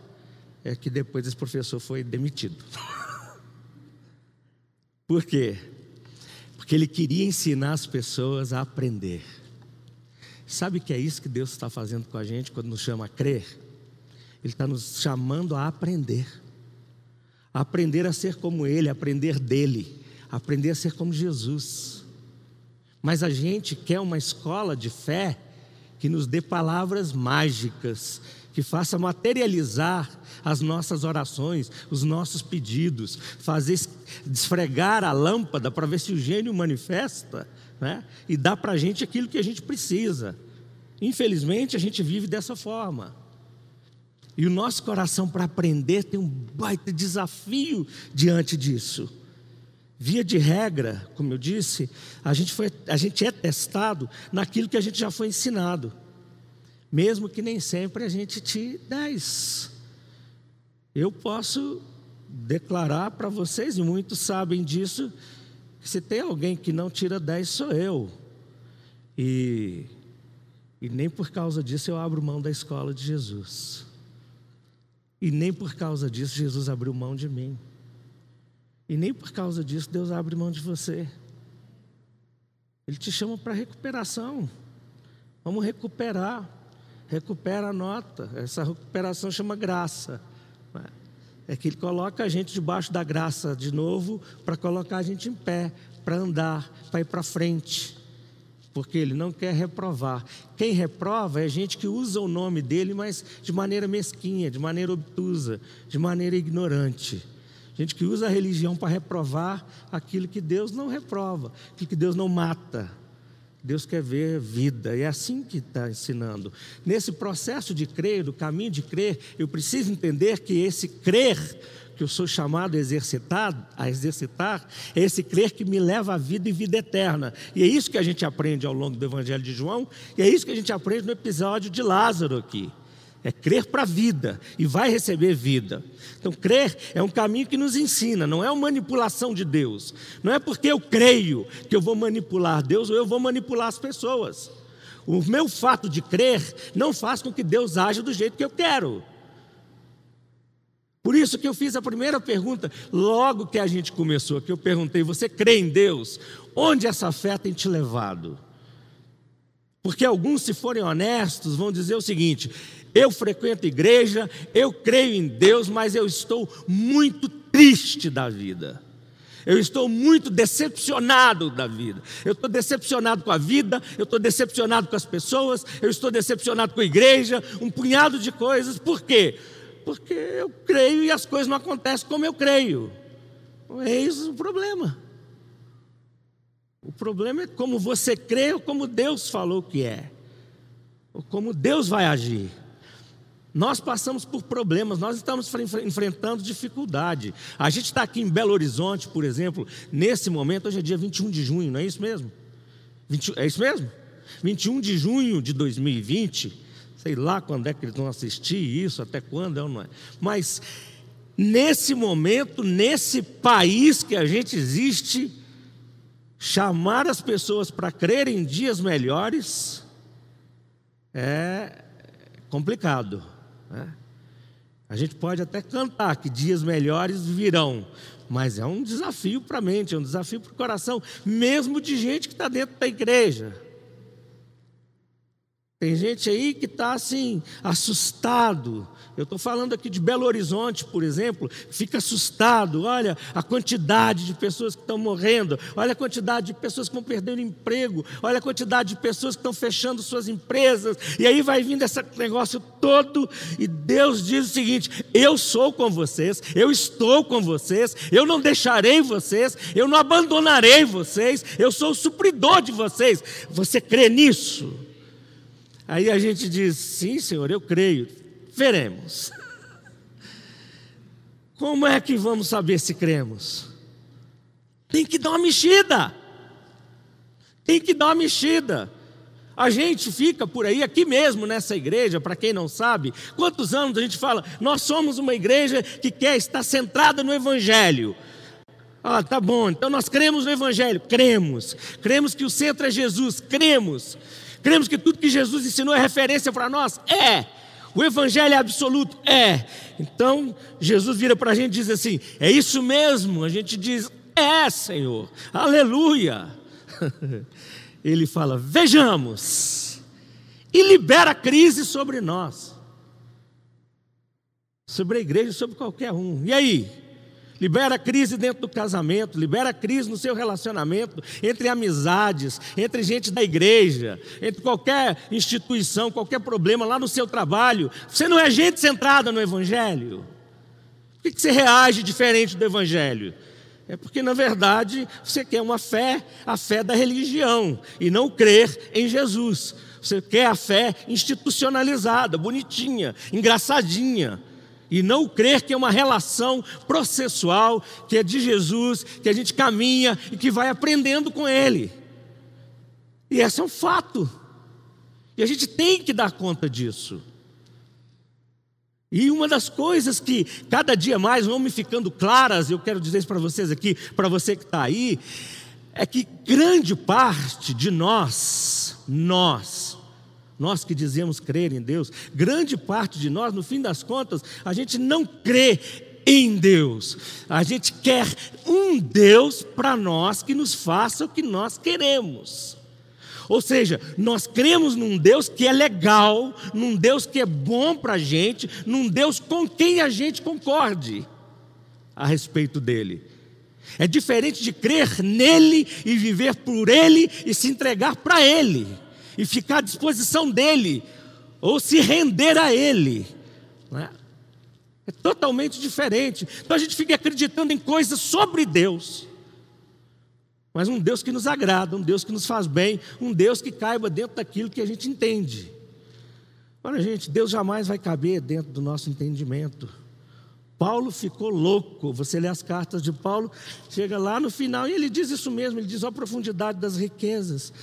é que depois esse professor foi demitido. Por quê? Porque ele queria ensinar as pessoas a aprender. Sabe que é isso que Deus está fazendo com a gente quando nos chama a crer? Ele está nos chamando a aprender. A aprender a ser como Ele, a aprender dele, a aprender a ser como Jesus. Mas a gente quer uma escola de fé que nos dê palavras mágicas, que faça materializar as nossas orações, os nossos pedidos, fazer esfregar a lâmpada para ver se o gênio manifesta né? e dá para a gente aquilo que a gente precisa. Infelizmente, a gente vive dessa forma. E o nosso coração para aprender tem um baita desafio diante disso. Via de regra, como eu disse, a gente, foi, a gente é testado naquilo que a gente já foi ensinado mesmo que nem sempre a gente te 10. Eu posso declarar para vocês, e muitos sabem disso, que se tem alguém que não tira 10 sou eu. E, e nem por causa disso eu abro mão da escola de Jesus. E nem por causa disso Jesus abriu mão de mim. E nem por causa disso Deus abre mão de você. Ele te chama para recuperação. Vamos recuperar recupera a nota. Essa recuperação chama graça. É que ele coloca a gente debaixo da graça de novo para colocar a gente em pé, para andar, para ir para frente. Porque ele não quer reprovar. Quem reprova é gente que usa o nome dele, mas de maneira mesquinha, de maneira obtusa, de maneira ignorante. Gente que usa a religião para reprovar aquilo que Deus não reprova, aquilo que Deus não mata. Deus quer ver vida, e é assim que está ensinando. Nesse processo de crer, do caminho de crer, eu preciso entender que esse crer que eu sou chamado a exercitar, a exercitar, é esse crer que me leva à vida e vida eterna. E é isso que a gente aprende ao longo do Evangelho de João, e é isso que a gente aprende no episódio de Lázaro aqui. É crer para a vida e vai receber vida. Então, crer é um caminho que nos ensina, não é uma manipulação de Deus. Não é porque eu creio que eu vou manipular Deus ou eu vou manipular as pessoas. O meu fato de crer não faz com que Deus haja do jeito que eu quero. Por isso que eu fiz a primeira pergunta, logo que a gente começou, que eu perguntei: você crê em Deus? Onde essa fé tem te levado? Porque alguns, se forem honestos, vão dizer o seguinte: eu frequento igreja, eu creio em Deus, mas eu estou muito triste da vida. Eu estou muito decepcionado da vida. Eu estou decepcionado com a vida, eu estou decepcionado com as pessoas, eu estou decepcionado com a igreja, um punhado de coisas. Por quê? Porque eu creio e as coisas não acontecem como eu creio. Eis o problema. O problema é como você crê ou como Deus falou que é, ou como Deus vai agir. Nós passamos por problemas, nós estamos enfrentando dificuldade. A gente está aqui em Belo Horizonte, por exemplo, nesse momento, hoje é dia 21 de junho, não é isso mesmo? 20, é isso mesmo? 21 de junho de 2020, sei lá quando é que eles vão assistir isso, até quando é ou não é. Mas nesse momento, nesse país que a gente existe, chamar as pessoas para crerem em dias melhores é complicado. Né? A gente pode até cantar que dias melhores virão, mas é um desafio para a mente, é um desafio para o coração, mesmo de gente que está dentro da igreja. Tem gente aí que está assim, assustado, eu estou falando aqui de Belo Horizonte, por exemplo, fica assustado. Olha a quantidade de pessoas que estão morrendo, olha a quantidade de pessoas que vão perder o emprego, olha a quantidade de pessoas que estão fechando suas empresas, e aí vai vindo esse negócio todo, e Deus diz o seguinte: Eu sou com vocês, eu estou com vocês, eu não deixarei vocês, eu não abandonarei vocês, eu sou o supridor de vocês. Você crê nisso? Aí a gente diz: Sim, Senhor, eu creio veremos. Como é que vamos saber se cremos? Tem que dar uma mexida. Tem que dar uma mexida. A gente fica por aí, aqui mesmo nessa igreja, para quem não sabe, quantos anos a gente fala, nós somos uma igreja que quer estar centrada no Evangelho. Ah, tá bom, então nós cremos no Evangelho, cremos. Cremos que o centro é Jesus, cremos. Cremos que tudo que Jesus ensinou é referência para nós? É. O Evangelho é absoluto? É. Então, Jesus vira para a gente e diz assim: é isso mesmo. A gente diz: é, Senhor, aleluia. Ele fala: vejamos, e libera a crise sobre nós, sobre a igreja, sobre qualquer um. E aí? Libera crise dentro do casamento, libera crise no seu relacionamento, entre amizades, entre gente da igreja, entre qualquer instituição, qualquer problema lá no seu trabalho. Você não é gente centrada no Evangelho. Por que você reage diferente do Evangelho? É porque, na verdade, você quer uma fé, a fé da religião, e não crer em Jesus. Você quer a fé institucionalizada, bonitinha, engraçadinha e não crer que é uma relação processual, que é de Jesus, que a gente caminha e que vai aprendendo com Ele. E esse é um fato. E a gente tem que dar conta disso. E uma das coisas que cada dia mais vão me ficando claras, eu quero dizer isso para vocês aqui, para você que está aí, é que grande parte de nós, nós, nós que dizemos crer em Deus, grande parte de nós, no fim das contas, a gente não crê em Deus. A gente quer um Deus para nós que nos faça o que nós queremos. Ou seja, nós cremos num Deus que é legal, num Deus que é bom para a gente, num Deus com quem a gente concorde a respeito dele. É diferente de crer nele e viver por ele e se entregar para ele e ficar à disposição dele, ou se render a ele. É? é totalmente diferente. Então a gente fica acreditando em coisas sobre Deus. Mas um Deus que nos agrada, um Deus que nos faz bem, um Deus que caiba dentro daquilo que a gente entende. Olha, gente, Deus jamais vai caber dentro do nosso entendimento. Paulo ficou louco. Você lê as cartas de Paulo, chega lá no final e ele diz isso mesmo: ele diz a profundidade das riquezas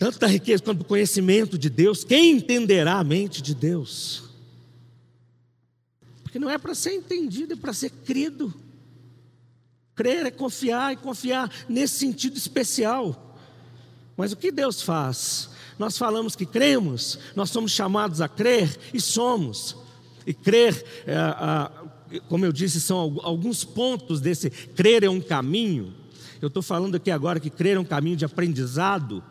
tanto da riqueza quanto do conhecimento de Deus, quem entenderá a mente de Deus? Porque não é para ser entendido, é para ser crido. Crer é confiar e confiar nesse sentido especial. Mas o que Deus faz? Nós falamos que cremos, nós somos chamados a crer e somos. E crer, é, como eu disse, são alguns pontos desse crer é um caminho. Eu estou falando aqui agora que crer é um caminho de aprendizado.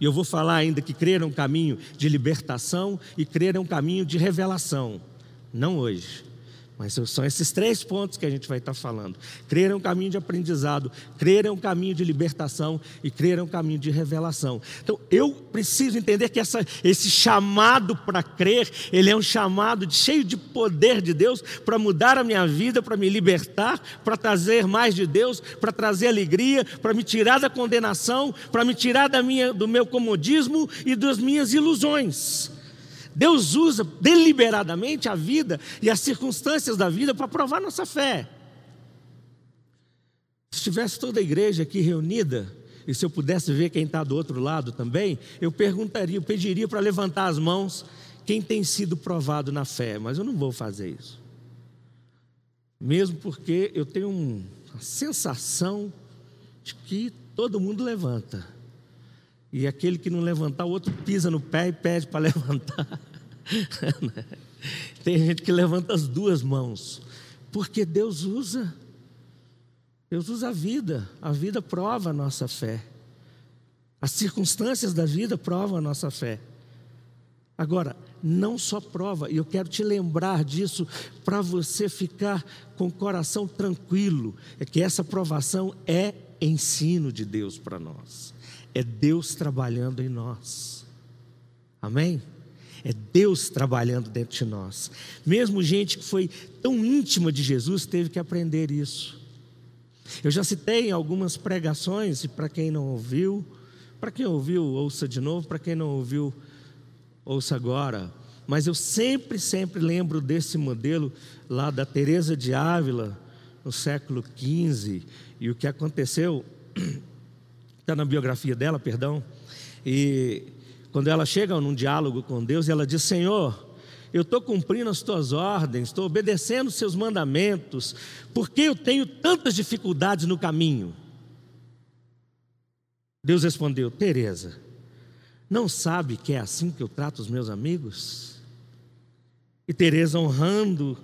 E eu vou falar ainda que crer é um caminho de libertação e crer é um caminho de revelação. Não hoje. Mas são esses três pontos que a gente vai estar falando. Crer é um caminho de aprendizado, crer é um caminho de libertação e crer é um caminho de revelação. Então, eu preciso entender que essa, esse chamado para crer, ele é um chamado de, cheio de poder de Deus para mudar a minha vida, para me libertar, para trazer mais de Deus, para trazer alegria, para me tirar da condenação, para me tirar da minha, do meu comodismo e das minhas ilusões. Deus usa deliberadamente a vida e as circunstâncias da vida para provar nossa fé. Se tivesse toda a igreja aqui reunida, e se eu pudesse ver quem está do outro lado também, eu perguntaria, eu pediria para levantar as mãos quem tem sido provado na fé, mas eu não vou fazer isso. Mesmo porque eu tenho uma sensação de que todo mundo levanta. E aquele que não levantar, o outro pisa no pé e pede para levantar. Tem gente que levanta as duas mãos, porque Deus usa. Deus usa a vida, a vida prova a nossa fé. As circunstâncias da vida provam a nossa fé. Agora, não só prova, e eu quero te lembrar disso para você ficar com o coração tranquilo, é que essa provação é ensino de Deus para nós. É Deus trabalhando em nós. Amém? É Deus trabalhando dentro de nós. Mesmo gente que foi tão íntima de Jesus teve que aprender isso. Eu já citei algumas pregações, e para quem não ouviu, para quem ouviu, ouça de novo, para quem não ouviu, ouça agora. Mas eu sempre, sempre lembro desse modelo lá da Teresa de Ávila, no século XV, e o que aconteceu, está na biografia dela, perdão, e quando ela chega num diálogo com Deus ela diz: Senhor, eu estou cumprindo as tuas ordens, estou obedecendo os seus mandamentos, porque eu tenho tantas dificuldades no caminho? Deus respondeu: Teresa, não sabe que é assim que eu trato os meus amigos? E Teresa, honrando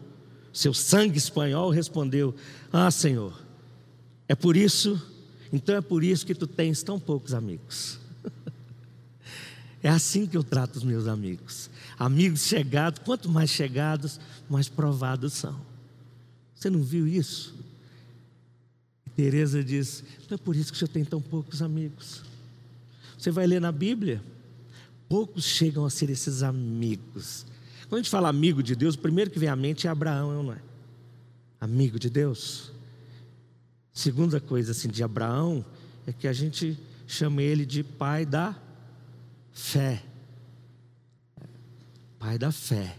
seu sangue espanhol, respondeu: Ah, Senhor, é por isso, então é por isso que tu tens tão poucos amigos. É assim que eu trato os meus amigos. Amigos chegados, quanto mais chegados, mais provados são. Você não viu isso? Teresa diz: Não é por isso que o senhor tem tão poucos amigos. Você vai ler na Bíblia, poucos chegam a ser esses amigos. Quando a gente fala amigo de Deus, o primeiro que vem à mente é Abraão, não é? Amigo de Deus. Segunda coisa assim de Abraão é que a gente chama ele de pai da fé. Pai da fé.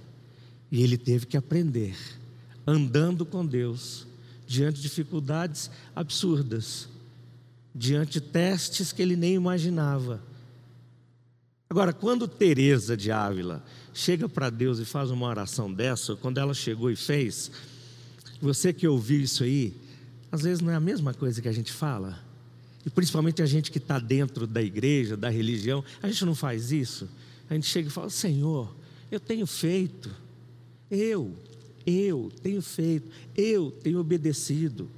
E ele teve que aprender andando com Deus diante de dificuldades absurdas, diante de testes que ele nem imaginava. Agora, quando Teresa de Ávila chega para Deus e faz uma oração dessa, quando ela chegou e fez, você que ouviu isso aí, às vezes não é a mesma coisa que a gente fala. E principalmente a gente que está dentro da igreja, da religião, a gente não faz isso. A gente chega e fala: Senhor, eu tenho feito, eu, eu tenho feito, eu tenho obedecido.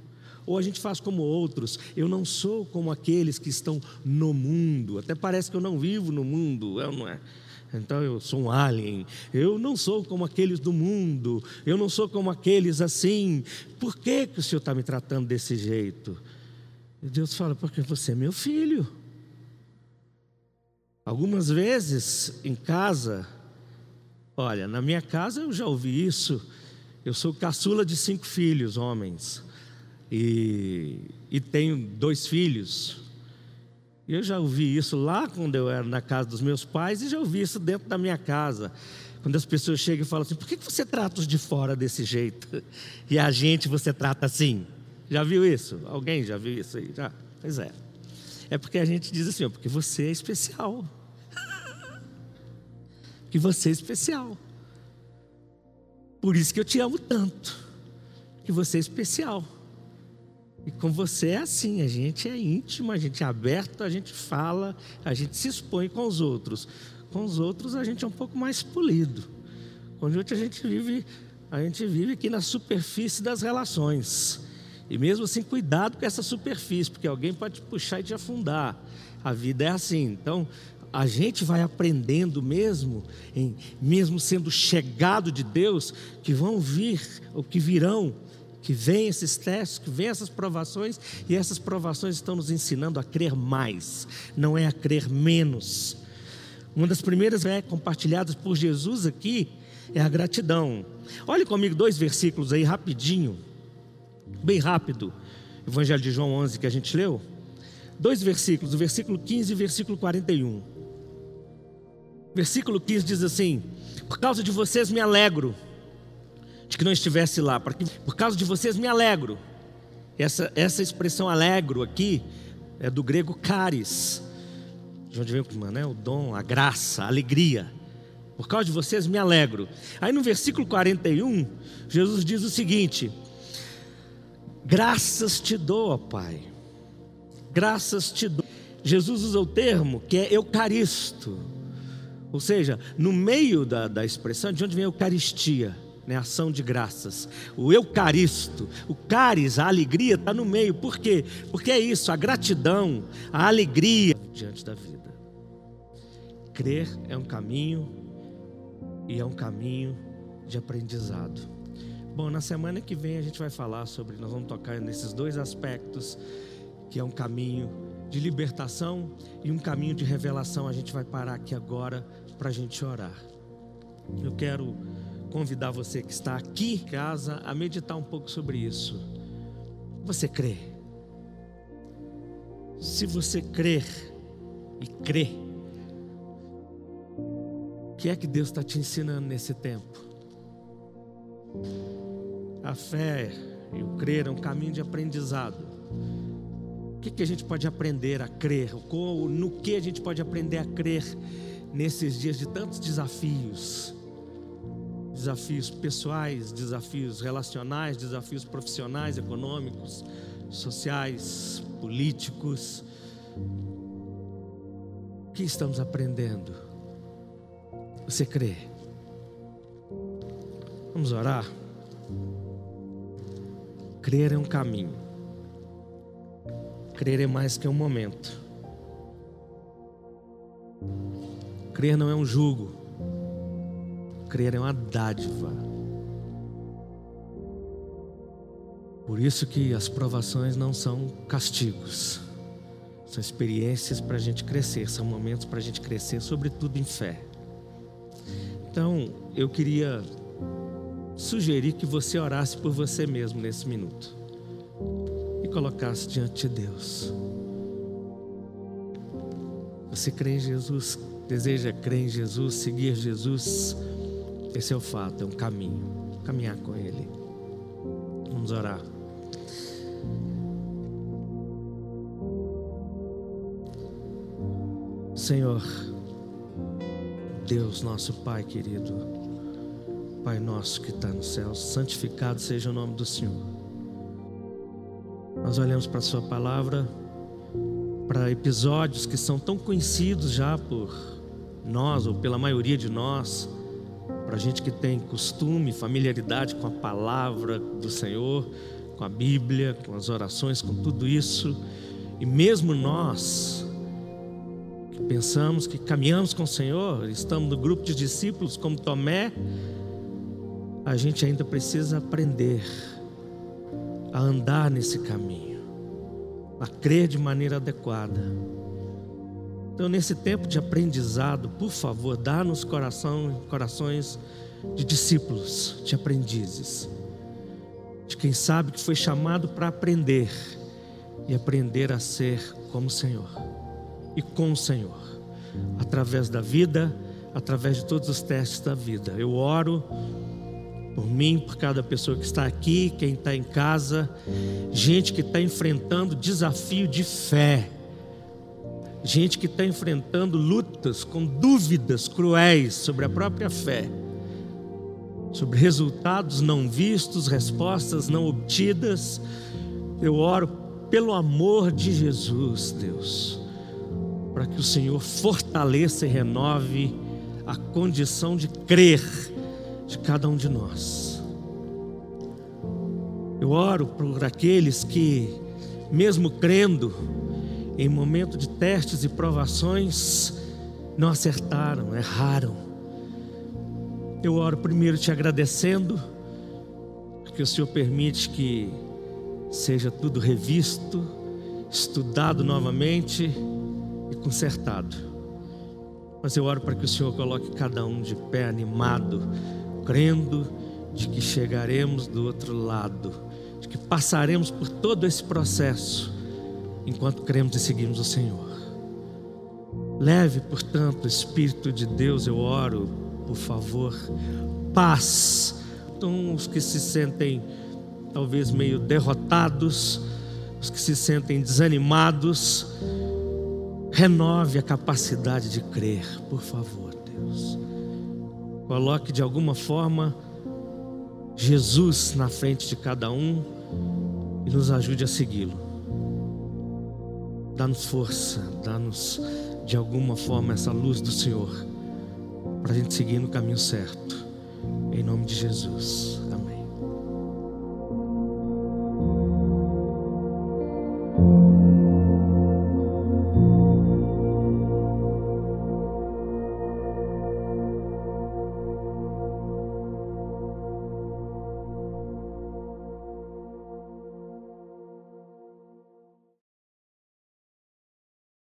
Ou a gente faz como outros, eu não sou como aqueles que estão no mundo, até parece que eu não vivo no mundo, eu não é? Então eu sou um alien. Eu não sou como aqueles do mundo. Eu não sou como aqueles assim. Por que, que o Senhor está me tratando desse jeito? E Deus fala, porque você é meu filho. Algumas vezes em casa, olha, na minha casa eu já ouvi isso. Eu sou caçula de cinco filhos, homens, e, e tenho dois filhos, eu já ouvi isso lá quando eu era na casa dos meus pais e já ouvi isso dentro da minha casa. Quando as pessoas chegam e falam assim: por que você trata os de fora desse jeito? E a gente você trata assim? Já viu isso? Alguém já viu isso aí? Já? Pois é. É porque a gente diz assim: porque você é especial. que você é especial. Por isso que eu te amo tanto. Que você é especial. E com você é assim, a gente é íntimo, a gente é aberto, a gente fala, a gente se expõe com os outros. Com os outros a gente é um pouco mais polido. Com os outros a gente vive, a gente vive aqui na superfície das relações. E mesmo assim, cuidado com essa superfície, porque alguém pode puxar e te afundar. A vida é assim. Então, a gente vai aprendendo mesmo, em, mesmo sendo chegado de Deus, que vão vir, ou que virão que vem esses testes, que vem essas provações, e essas provações estão nos ensinando a crer mais, não é a crer menos. Uma das primeiras é compartilhadas por Jesus aqui é a gratidão. Olhe comigo dois versículos aí rapidinho, bem rápido. Evangelho de João 11 que a gente leu. Dois versículos, o versículo 15 e o versículo 41. Versículo 15 diz assim: Por causa de vocês me alegro de que não estivesse lá, porque por causa de vocês me alegro. Essa, essa expressão alegro aqui é do grego caris, de onde vem né? o dom, a graça, a alegria. Por causa de vocês me alegro. Aí no versículo 41, Jesus diz o seguinte: Graças te dou, ó Pai. Graças te dou. Jesus usa o termo que é eucaristo. Ou seja, no meio da, da expressão, de onde vem a Eucaristia? né, ação de graças. O eucaristo, o caris, a alegria está no meio. Por quê? Porque é isso, a gratidão, a alegria diante da vida. Crer é um caminho e é um caminho de aprendizado. Bom, na semana que vem a gente vai falar sobre, nós vamos tocar nesses dois aspectos, que é um caminho de libertação e um caminho de revelação. A gente vai parar aqui agora para a gente orar. Eu quero convidar você que está aqui em casa a meditar um pouco sobre isso. Você crê? Se você crer e crê, o que é que Deus está te ensinando nesse tempo? A fé e o crer é um caminho de aprendizado. O que, que a gente pode aprender a crer? No que a gente pode aprender a crer nesses dias de tantos desafios desafios pessoais, desafios relacionais, desafios profissionais, econômicos, sociais, políticos. O que estamos aprendendo? Você crê? Vamos orar? Crer é um caminho. Crer é mais que um momento. Crer não é um jugo. Crer é uma dádiva. Por isso que as provações não são castigos. São experiências para a gente crescer, são momentos para a gente crescer, sobretudo em fé. Então, eu queria sugerir que você orasse por você mesmo nesse minuto e colocasse diante de Deus. Você crê em Jesus, deseja crer em Jesus, seguir Jesus, esse é o fato, é um caminho, caminhar com Ele. Vamos orar. Senhor, Deus nosso Pai querido, Pai nosso que está no céu, santificado seja o nome do Senhor. Nós olhamos para a Sua palavra, para episódios que são tão conhecidos já por nós, ou pela maioria de nós, para gente que tem costume, familiaridade com a palavra do Senhor, com a Bíblia, com as orações, com tudo isso, e mesmo nós, que pensamos que caminhamos com o Senhor, estamos no grupo de discípulos como Tomé, a gente ainda precisa aprender a andar nesse caminho, a crer de maneira adequada. Então, nesse tempo de aprendizado, por favor, dá-nos coração, corações de discípulos, de aprendizes, de quem sabe que foi chamado para aprender e aprender a ser como o Senhor e com o Senhor, através da vida, através de todos os testes da vida. Eu oro por mim, por cada pessoa que está aqui, quem está em casa, gente que está enfrentando desafio de fé, gente que está enfrentando lutas com dúvidas cruéis sobre a própria fé, sobre resultados não vistos, respostas não obtidas. Eu oro pelo amor de Jesus, Deus para que o Senhor fortaleça e renove a condição de crer de cada um de nós. Eu oro por aqueles que, mesmo crendo, em momento de testes e provações, não acertaram, erraram. Eu oro primeiro te agradecendo, porque o Senhor permite que seja tudo revisto, estudado novamente e consertado. Mas eu oro para que o Senhor coloque cada um de pé animado, crendo de que chegaremos do outro lado, de que passaremos por todo esse processo enquanto cremos e seguimos o Senhor. Leve, portanto, o Espírito de Deus, eu oro, por favor, paz. Então, os que se sentem talvez meio derrotados, os que se sentem desanimados, Renove a capacidade de crer, por favor, Deus. Coloque de alguma forma Jesus na frente de cada um e nos ajude a segui-lo. Dá-nos força, dá-nos de alguma forma essa luz do Senhor para a gente seguir no caminho certo. Em nome de Jesus.